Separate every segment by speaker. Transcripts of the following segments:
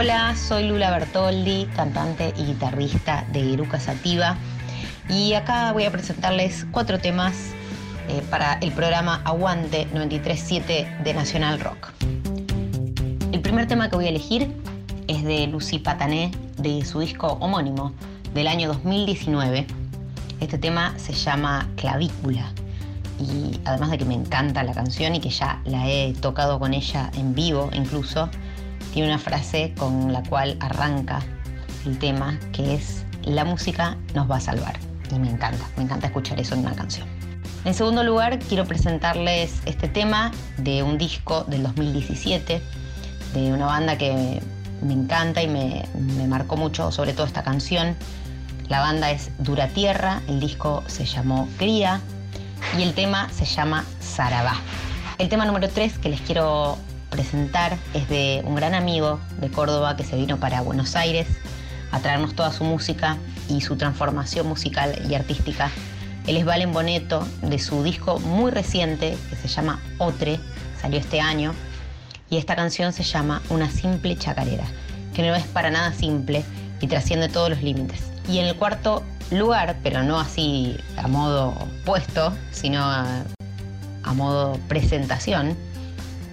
Speaker 1: Hola, soy Lula Bertoldi, cantante y guitarrista de Eruca Sativa. Y acá voy a presentarles cuatro temas eh, para el programa Aguante 937 de Nacional Rock. El primer tema que voy a elegir es de Lucy Patané, de su disco homónimo del año 2019. Este tema se llama Clavícula y además de que me encanta la canción y que ya la he tocado con ella en vivo incluso, tiene una frase con la cual arranca el tema que es la música nos va a salvar. Y me encanta, me encanta escuchar eso en una canción. En segundo lugar, quiero presentarles este tema de un disco del 2017, de una banda que me encanta y me, marcó mucho, sobre todo esta canción. La banda es Dura Tierra, el disco se llamó Cría y el tema se llama Sarabá. El tema número 3 que les quiero presentar es de un gran amigo de Córdoba que se vino para Buenos Aires a traernos toda su música y su transformación musical y artística. Él es Valen Boneto de su disco muy reciente que se llama Otre, salió este año, y esta canción se llama Una simple chacarera, que no es para nada simple y trasciende todos los límites. Y en el cuarto lugar, pero no así a modo puesto, sino a, a modo presentación,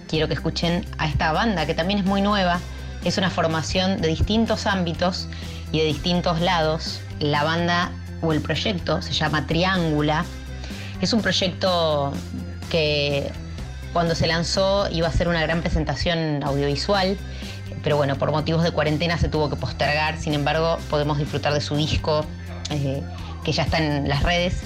Speaker 1: quiero que escuchen a esta banda que también es muy nueva, es una formación de distintos ámbitos y de distintos lados. La banda o el proyecto se llama Triángula. Es un proyecto que cuando se lanzó iba a ser una gran presentación audiovisual, pero bueno, por motivos de cuarentena se tuvo que postergar. Sin embargo, podemos disfrutar de su disco eh, que ya está en las redes.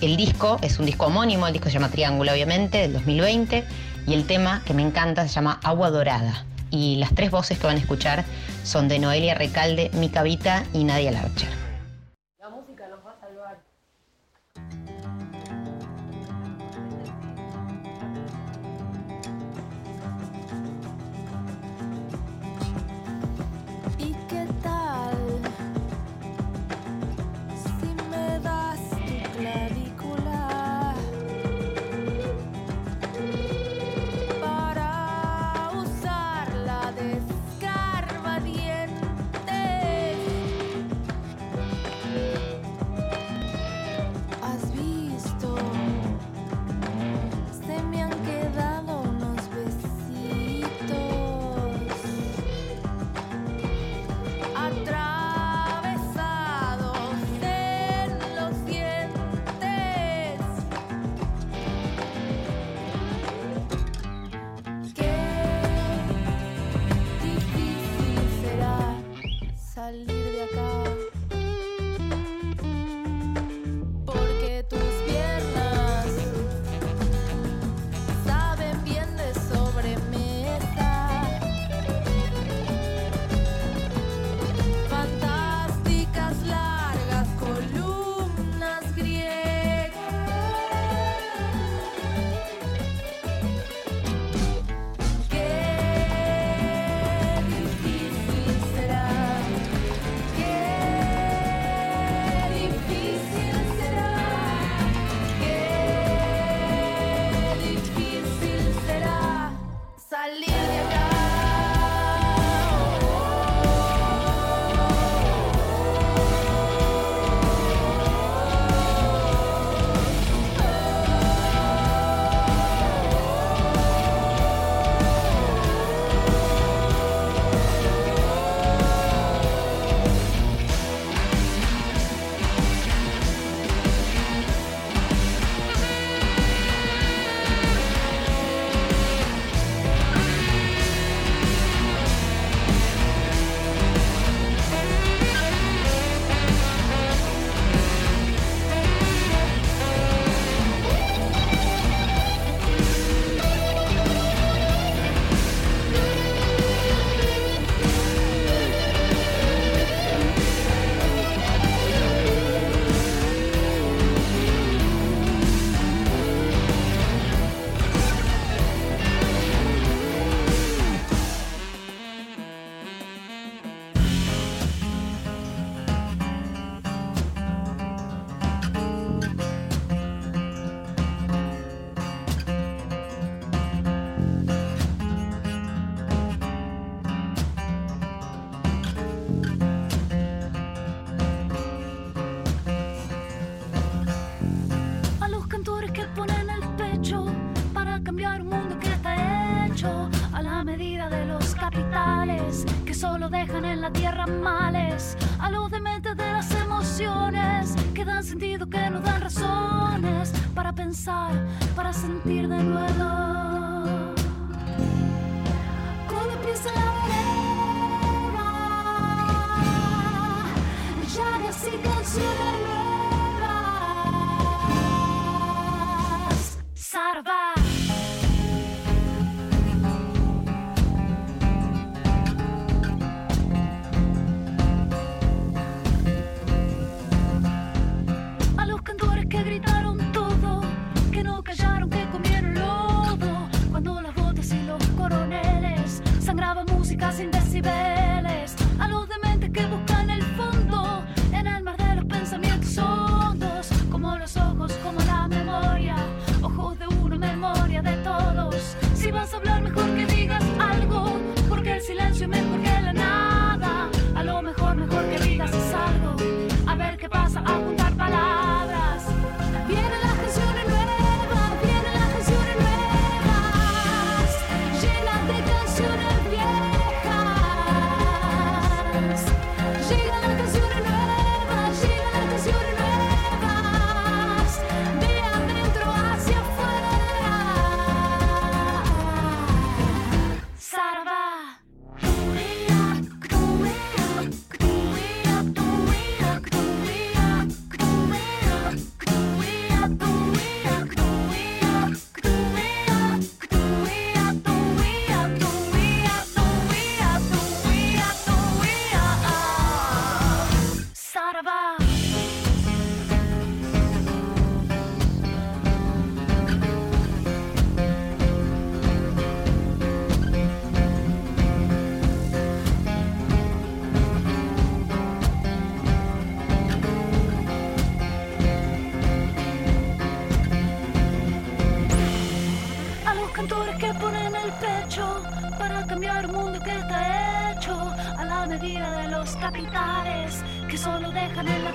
Speaker 1: El disco es un disco homónimo, el disco se llama Triángulo, obviamente, del 2020, y el tema que me encanta se llama Agua Dorada. Y las tres voces que van a escuchar son de Noelia Recalde, Mica Vita y Nadia Larcher.
Speaker 2: Capitales que solo dejan en la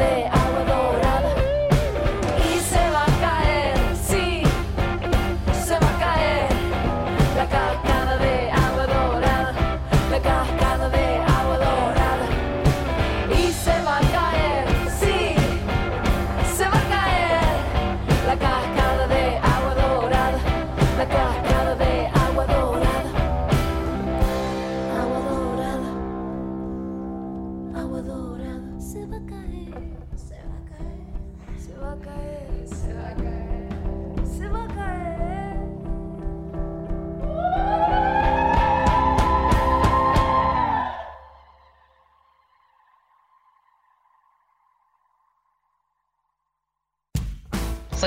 Speaker 2: de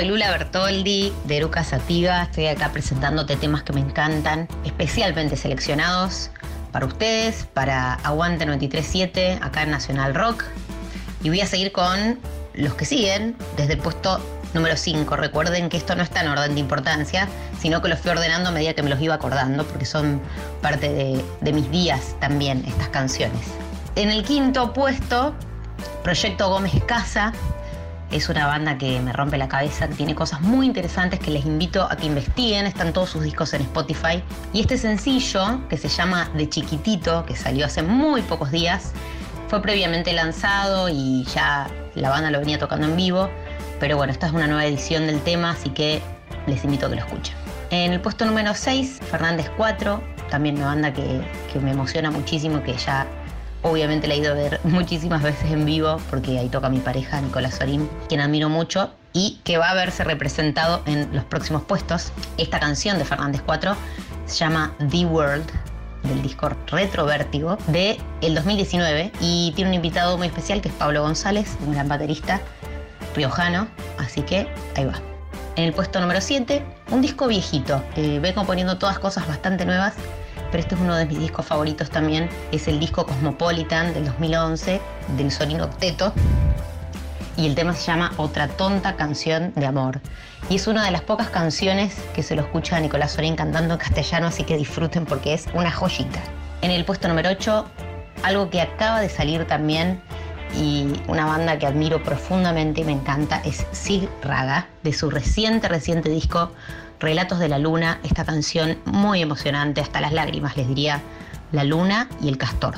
Speaker 1: Soy Lula Bertoldi de Eruca Sativa. Estoy acá presentándote temas que me encantan, especialmente seleccionados para ustedes, para Aguante 937, acá en Nacional Rock. Y voy a seguir con los que siguen desde el puesto número 5. Recuerden que esto no está en orden de importancia, sino que los fui ordenando a medida que me los iba acordando, porque son parte de, de mis días también estas canciones. En el quinto puesto, Proyecto Gómez Casa, es una banda que me rompe la cabeza, que tiene cosas muy interesantes que les invito a que investiguen. Están todos sus discos en Spotify. Y este sencillo, que se llama De Chiquitito, que salió hace muy pocos días, fue previamente lanzado y ya la banda lo venía tocando en vivo. Pero bueno, esta es una nueva edición del tema, así que les invito a que lo escuchen. En el puesto número 6, Fernández 4, también una banda que, que me emociona muchísimo, que ya
Speaker 3: obviamente la he ido a ver muchísimas veces en vivo porque ahí toca mi pareja Nicolás Sorín, quien admiro mucho y que va a verse representado en los próximos puestos. Esta canción de Fernández 4 se llama The World del disco Retro Vértigo de el 2019 y tiene un invitado muy especial que es Pablo González, un gran baterista riojano, así que ahí va. En el puesto número 7, un disco viejito. Ve componiendo todas cosas bastante nuevas, pero este es uno de mis discos favoritos también. Es el disco Cosmopolitan del 2011 del Sonido Octeto. Y el tema se llama Otra tonta canción de amor. Y es una de las pocas canciones que se lo escucha a Nicolás Sorín cantando en castellano, así que disfruten porque es una joyita. En el puesto número 8, algo que acaba de salir también y una banda que admiro profundamente y me encanta es Sig Raga, de su reciente, reciente disco Relatos de la Luna, esta canción muy emocionante, hasta las lágrimas les diría, La Luna y el Castor.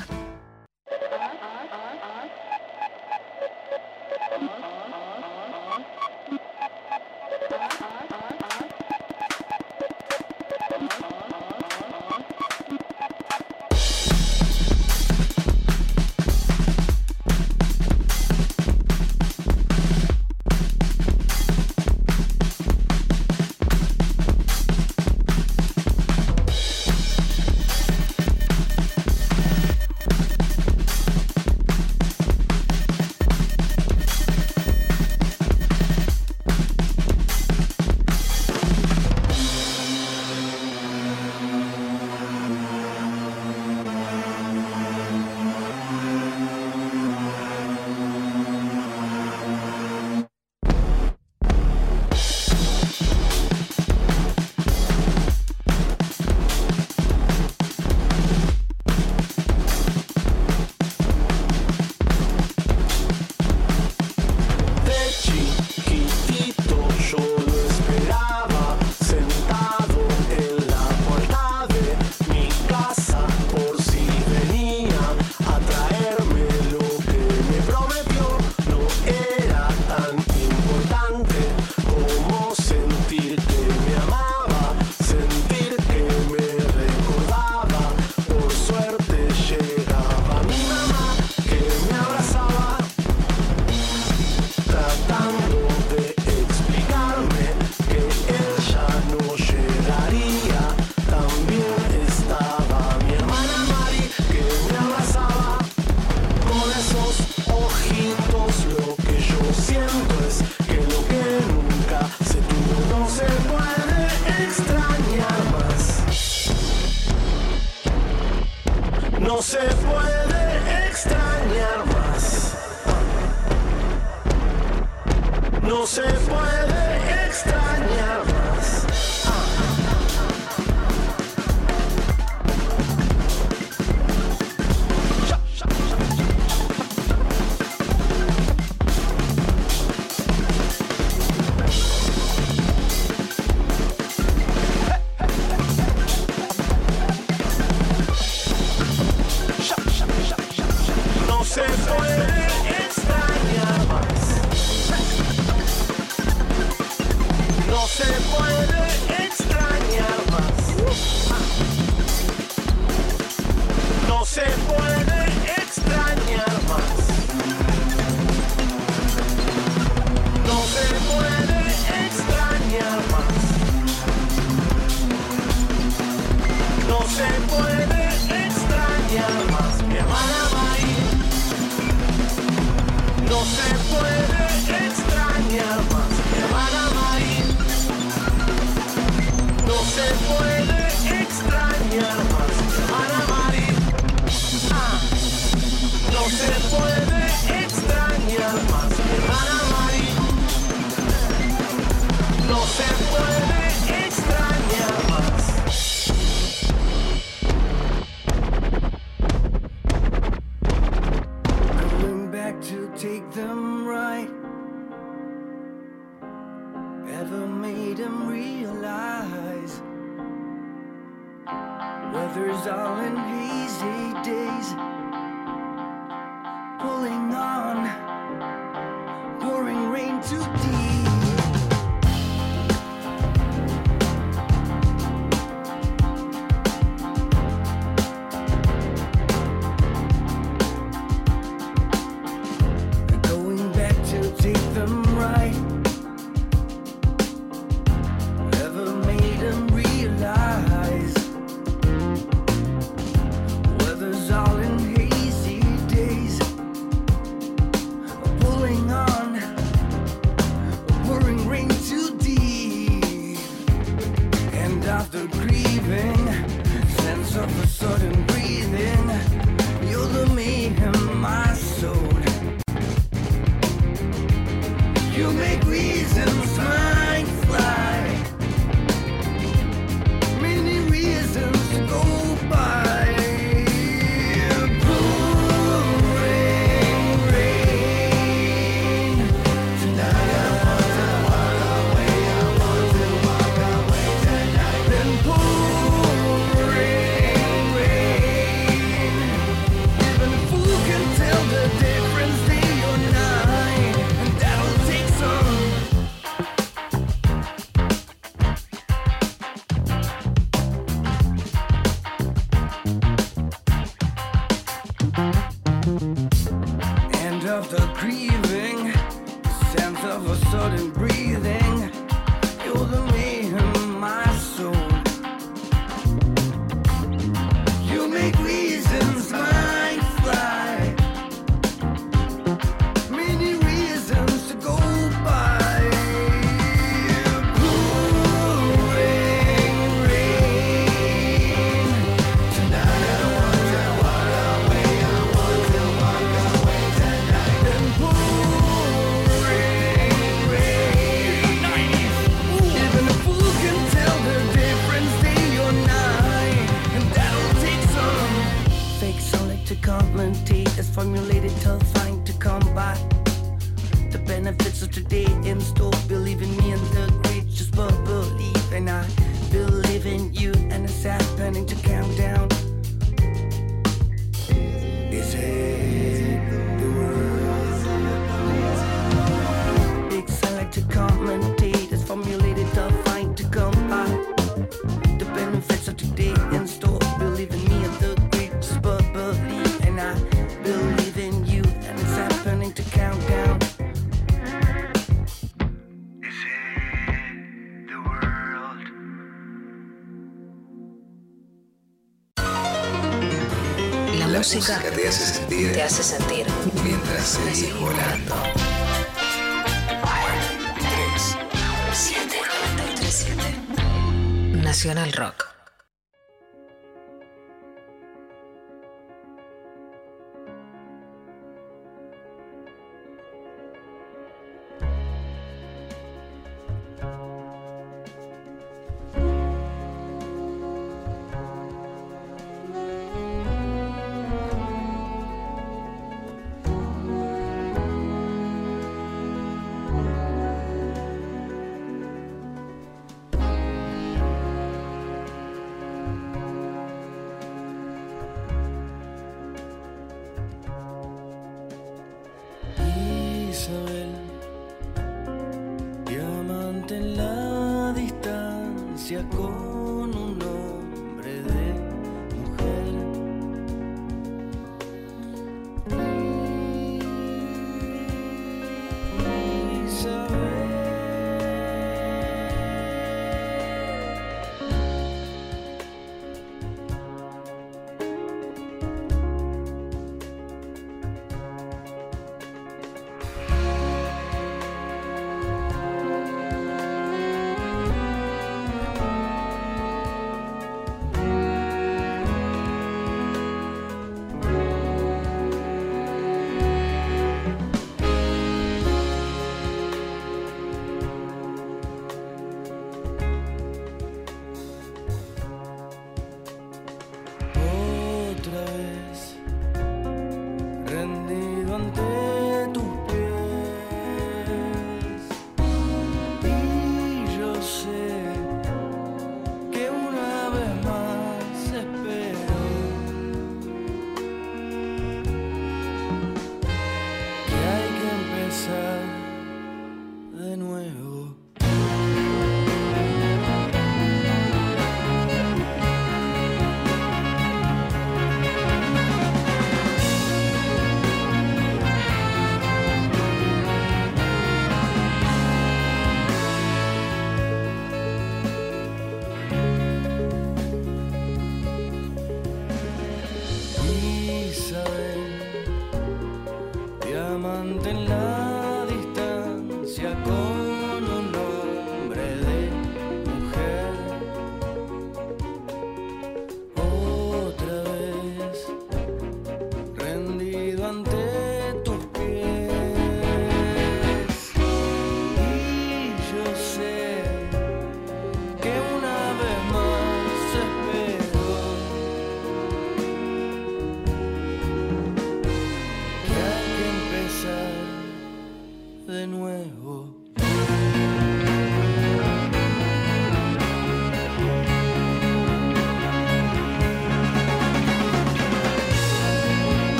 Speaker 4: Distancia con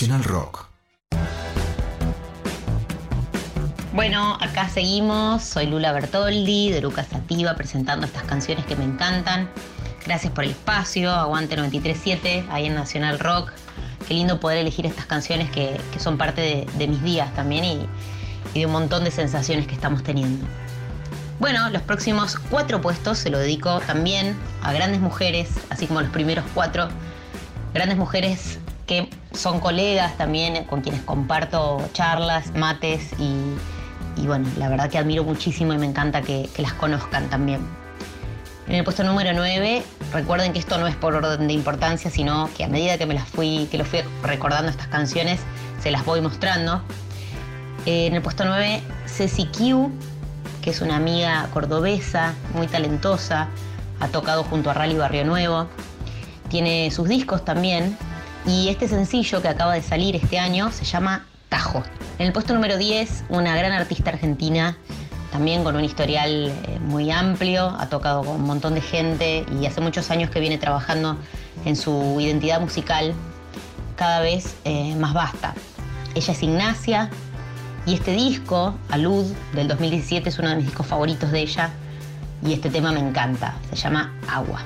Speaker 5: Nacional Rock.
Speaker 1: Bueno, acá seguimos. Soy Lula Bertoldi de Lucas Sativa presentando estas canciones que me encantan. Gracias por el espacio. Aguante 937 ahí en Nacional Rock. Qué lindo poder elegir estas canciones que, son parte de, mis días también y, y de un montón de sensaciones que estamos teniendo. Bueno, los próximos cuatro puestos se lo dedico también a grandes mujeres, así como los primeros cuatro. Grandes mujeres son colegas también, con quienes comparto charlas, mates y, bueno, la verdad que admiro muchísimo y me encanta que, que las conozcan también. En el puesto número 9, recuerden que esto no es por orden de importancia, sino que a medida que me las fui, que lo fui recordando estas canciones, se las voy mostrando. Eh, en el puesto 9, Ceci Q, que es una amiga cordobesa, muy talentosa, ha tocado junto a Rally Barrio Nuevo, tiene sus discos también, y este sencillo que acaba de salir este año se llama Tajo. En el puesto número 10, una gran artista argentina, también con un historial eh, muy amplio, ha tocado con un montón de gente y hace muchos años que viene trabajando en su identidad musical cada vez eh, más vasta. Ella es Ignacia y este disco, Alud, del 2017, es uno de mis discos favoritos de ella y este tema me encanta, se llama Agua.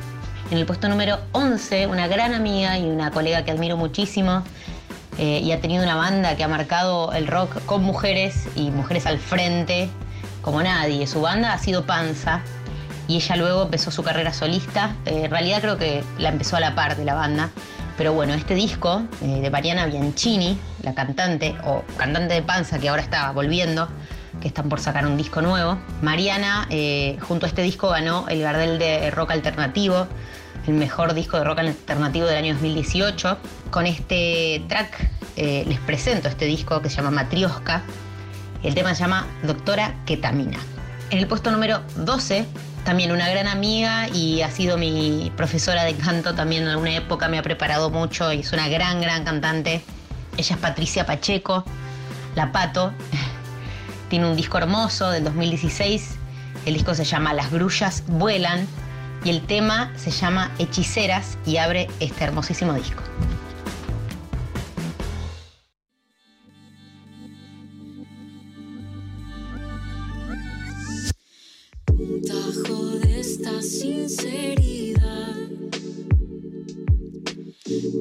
Speaker 1: En el puesto número 11, una gran amiga y una colega que admiro muchísimo eh, y ha tenido una banda que ha marcado el rock con mujeres y mujeres al frente como nadie. Su banda ha sido Panza y ella luego empezó su carrera solista. Eh, en realidad creo que la empezó a la par de la banda. Pero bueno, este disco eh, de Mariana Bianchini, la cantante, o cantante de Panza que ahora está volviendo, que están por sacar un disco nuevo. Mariana, junto a este disco, ganó el Gardel de Rock Alternativo, el mejor disco de rock alternativo del año 2018. Con este track eh, les presento este disco que se llama Matrioska. El tema se llama Doctora Ketamina. En el puesto número 12, también una gran amiga y ha sido mi profesora de canto también en alguna época, me ha preparado mucho y es una gran, gran cantante. Ella es Patricia Pacheco, La Pato. Tiene un disco hermoso del 2016. El disco se llama Las grullas vuelan y el tema se llama Hechiceras y abre este hermosísimo disco.
Speaker 6: Tajo de esta sinceridad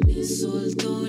Speaker 6: me soltó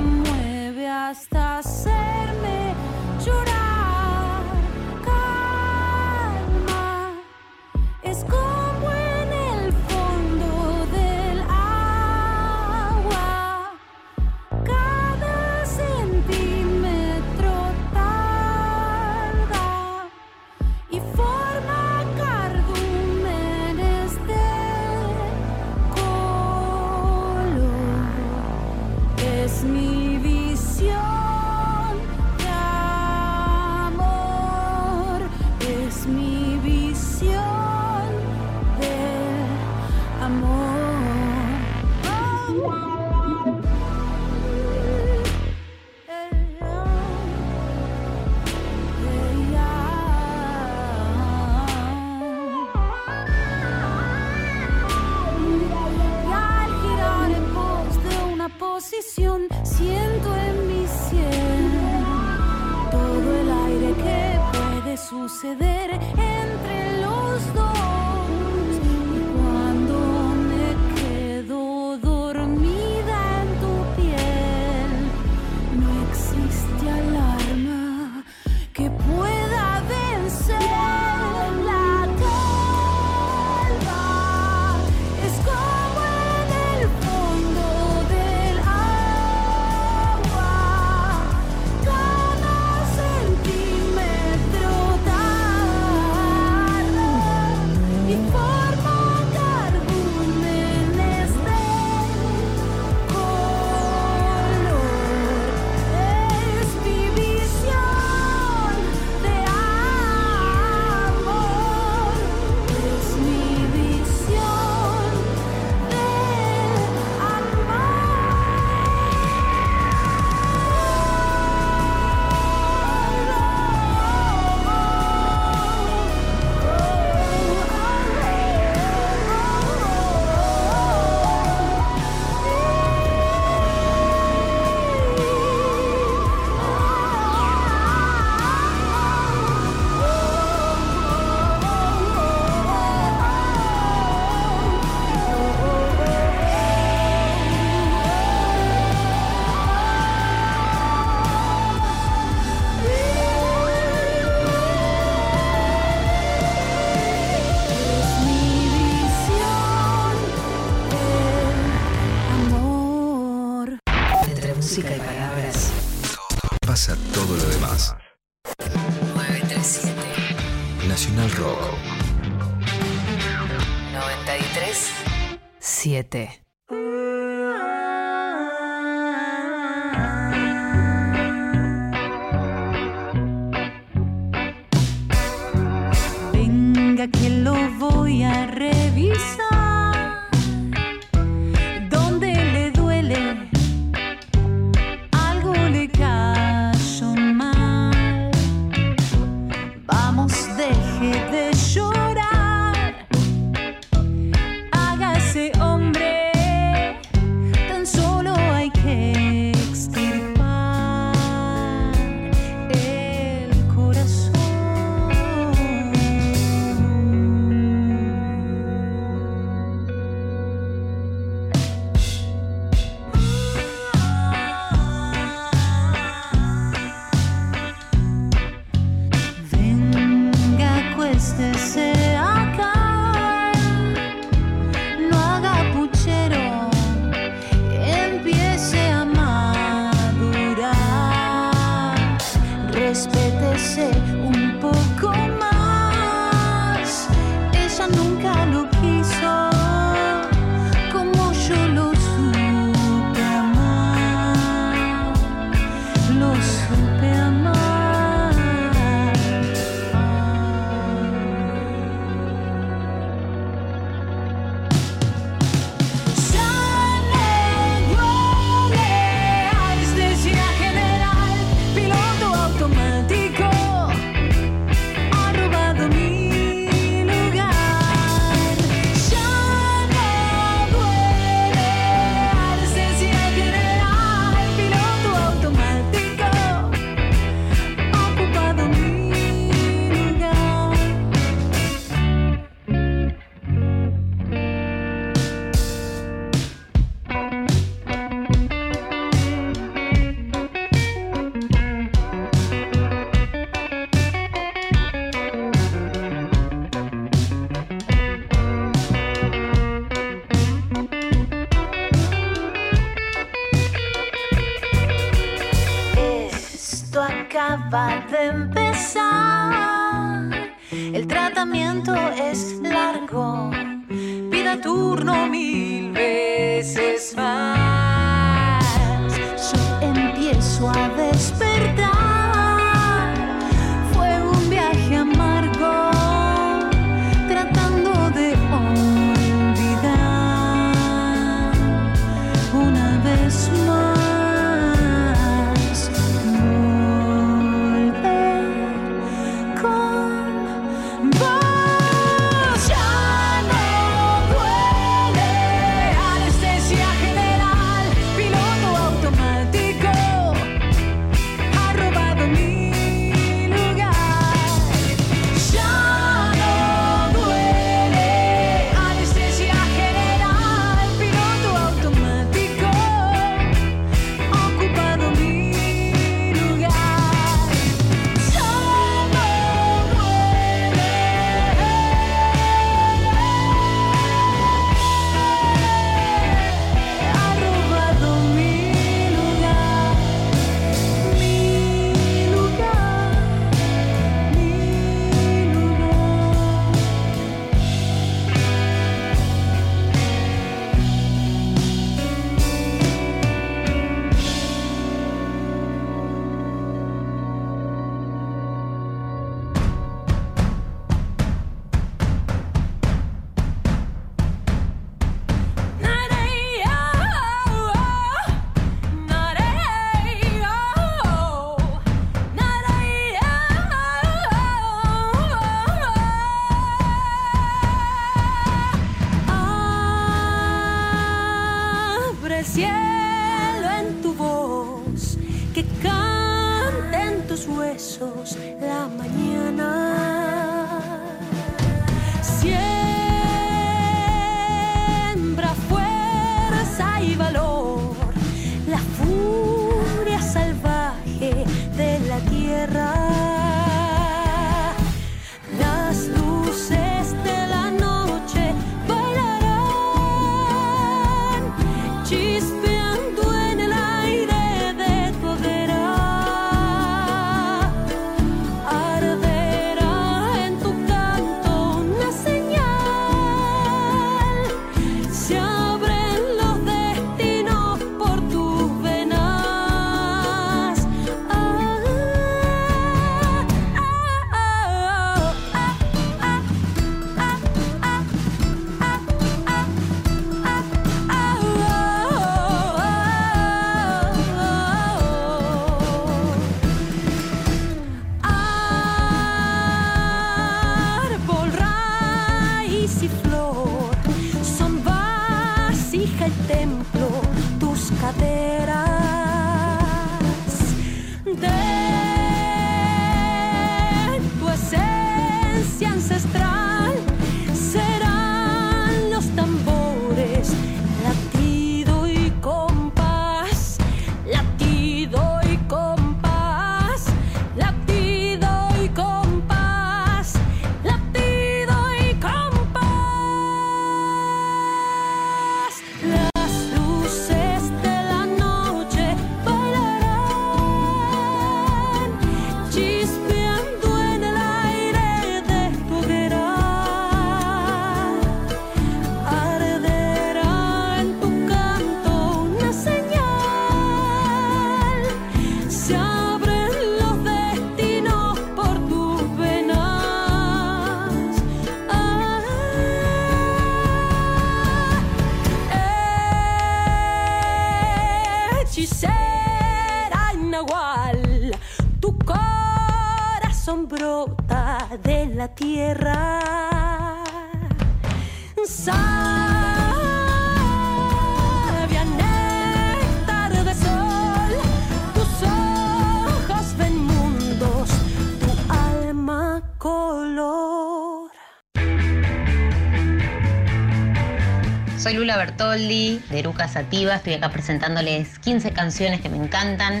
Speaker 2: De
Speaker 1: Eruca Sativa. Estoy acá presentándoles 15 canciones que me encantan,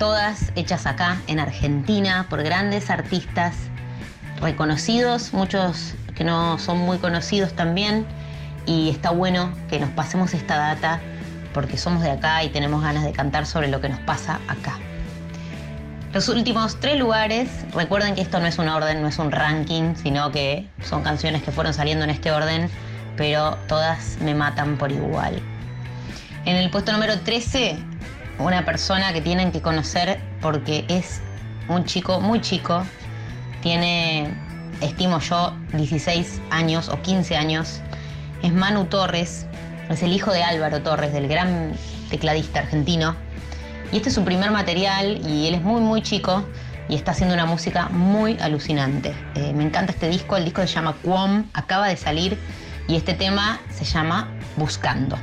Speaker 1: todas hechas acá en Argentina por grandes artistas reconocidos, muchos que no son muy conocidos también. Y está bueno que nos pasemos esta data porque somos de acá y tenemos ganas de cantar sobre lo que nos pasa acá. Los últimos tres lugares, recuerden que esto no es un orden, no es un ranking, sino que son canciones que fueron saliendo en este orden pero todas me matan por igual. En el puesto número 13, una persona que tienen que conocer porque es un chico muy chico, tiene, estimo yo, 16 años o 15 años, es Manu Torres, es el hijo de Álvaro Torres, del gran tecladista argentino. Y este es su primer material y él es muy muy chico y está haciendo una música muy alucinante. Eh, me encanta este disco, el disco se llama Quom, acaba de salir y este tema se llama Buscando.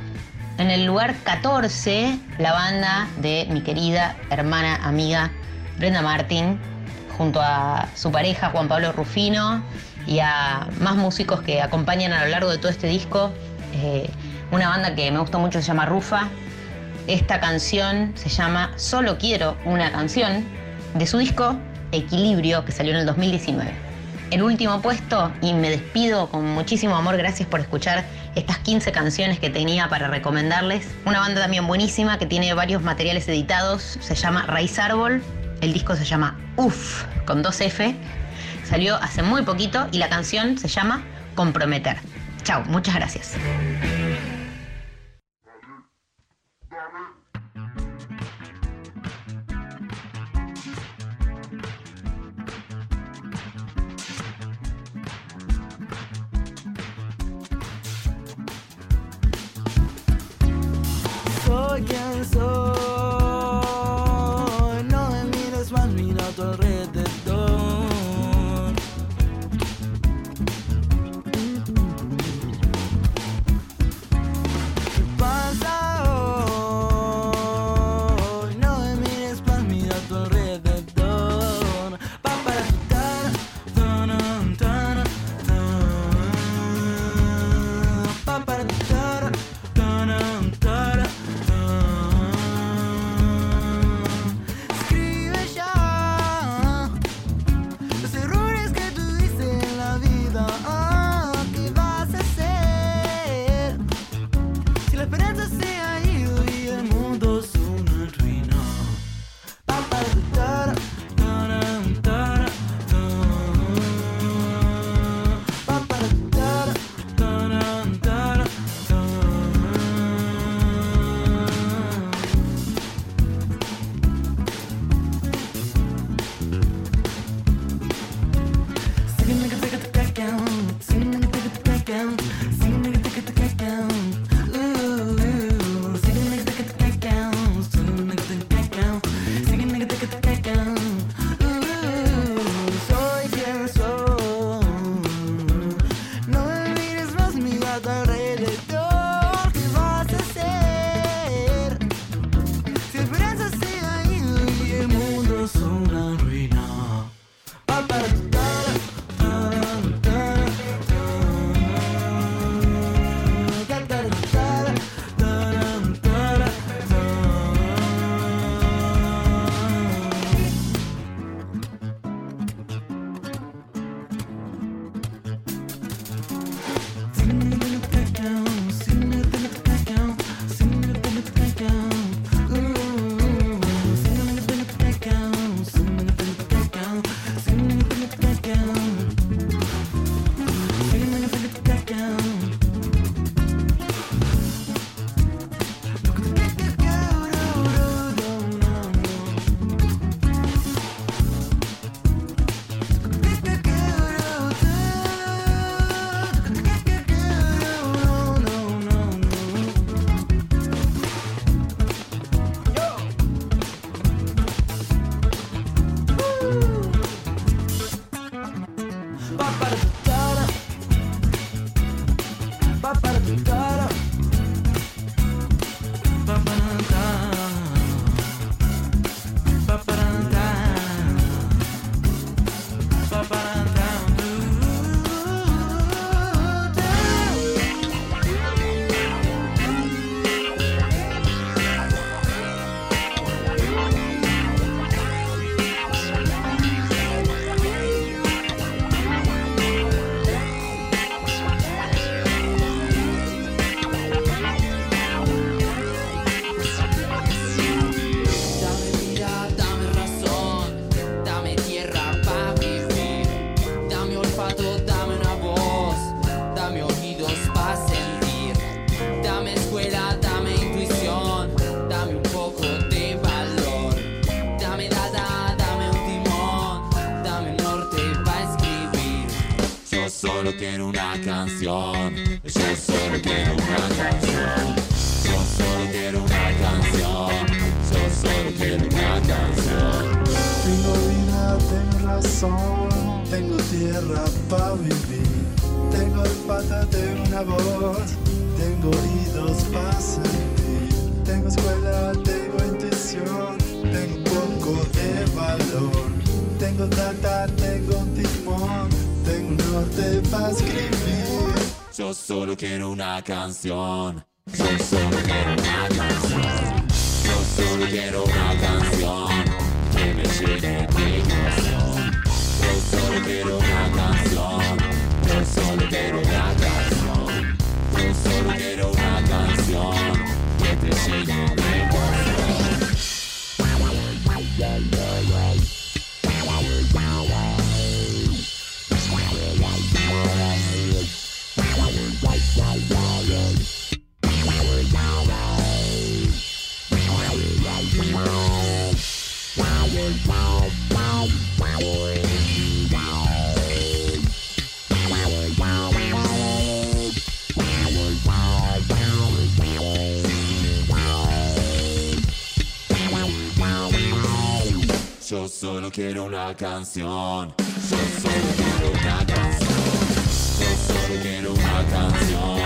Speaker 1: En el lugar 14, la banda de mi querida hermana, amiga Brenda Martin, junto a su pareja Juan Pablo Rufino y a más músicos que acompañan a lo largo de todo este disco. Eh, una banda que me gusta mucho se llama Rufa. Esta canción se llama Solo quiero una canción de su disco Equilibrio que salió en el 2019. El último puesto y me despido con muchísimo amor. Gracias por escuchar estas 15 canciones que tenía para recomendarles. Una banda también buenísima que tiene varios materiales editados. Se llama Raíz Árbol. El disco se llama Uf con dos F. Salió hace muy poquito y la canción se llama Comprometer. Chao, muchas gracias.
Speaker 4: Soy quien
Speaker 7: solo quiero una canción. Yo solo quiero una canción. Yo solo quiero una canción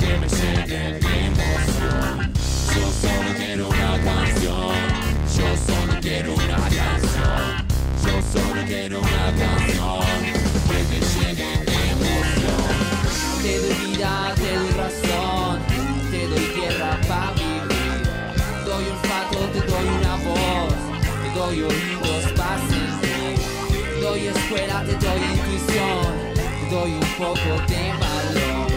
Speaker 7: que me llene de emoción. Yo solo quiero una canción. Yo solo quiero una canción. Yo solo quiero una canción que me llene de emoción.
Speaker 8: Te doy vida, te doy razón, te doy tierra para vivir. Doy olfato, te doy una voz, te doy. Doy escuela, te doy intuición, te doy un poco de valor.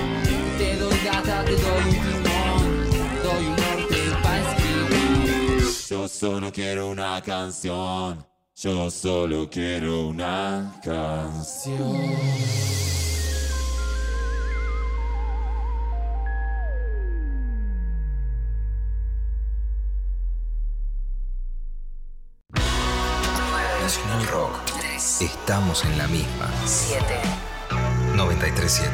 Speaker 8: Te doy data, te doy un timón, te doy un norte para escribir.
Speaker 7: Yo solo quiero una canción. Yo solo quiero una canción.
Speaker 5: Estamos en la misma.
Speaker 9: 7.
Speaker 5: 937.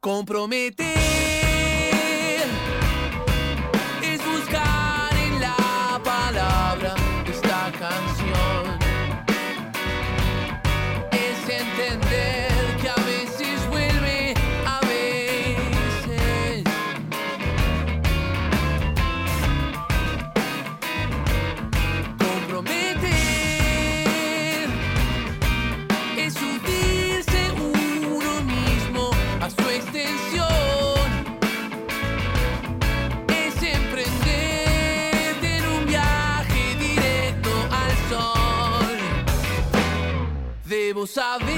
Speaker 10: Comprometer Bebo sabe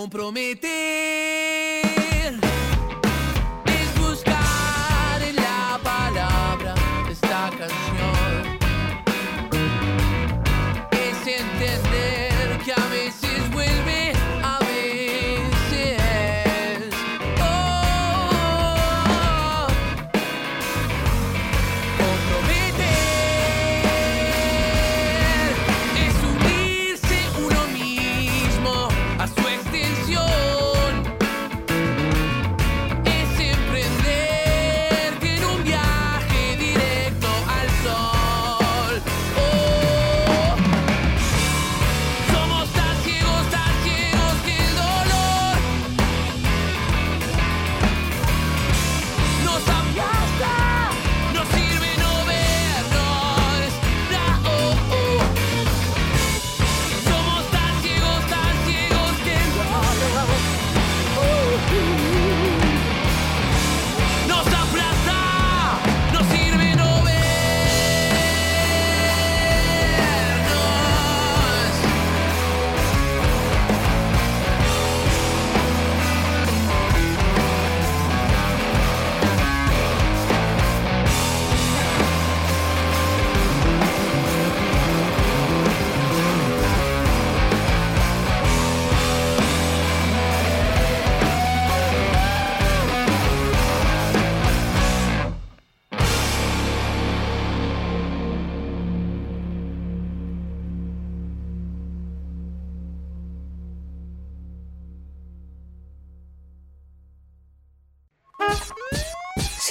Speaker 10: Comprometer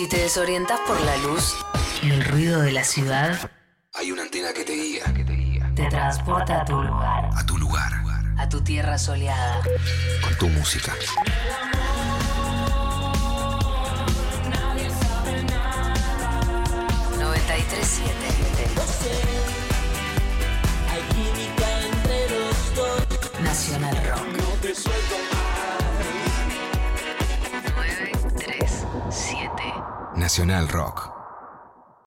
Speaker 9: te desorientas por la luz y el ruido de la ciudad,
Speaker 5: Hay una antena que te guía.
Speaker 9: te transporta a tu lugar,
Speaker 5: A tu lugar.
Speaker 9: a tu tierra soleada.
Speaker 5: Con tu música.
Speaker 8: Hay química entre los dos.
Speaker 9: Nacional Rock.
Speaker 8: No te suelto
Speaker 5: Nacional Rock.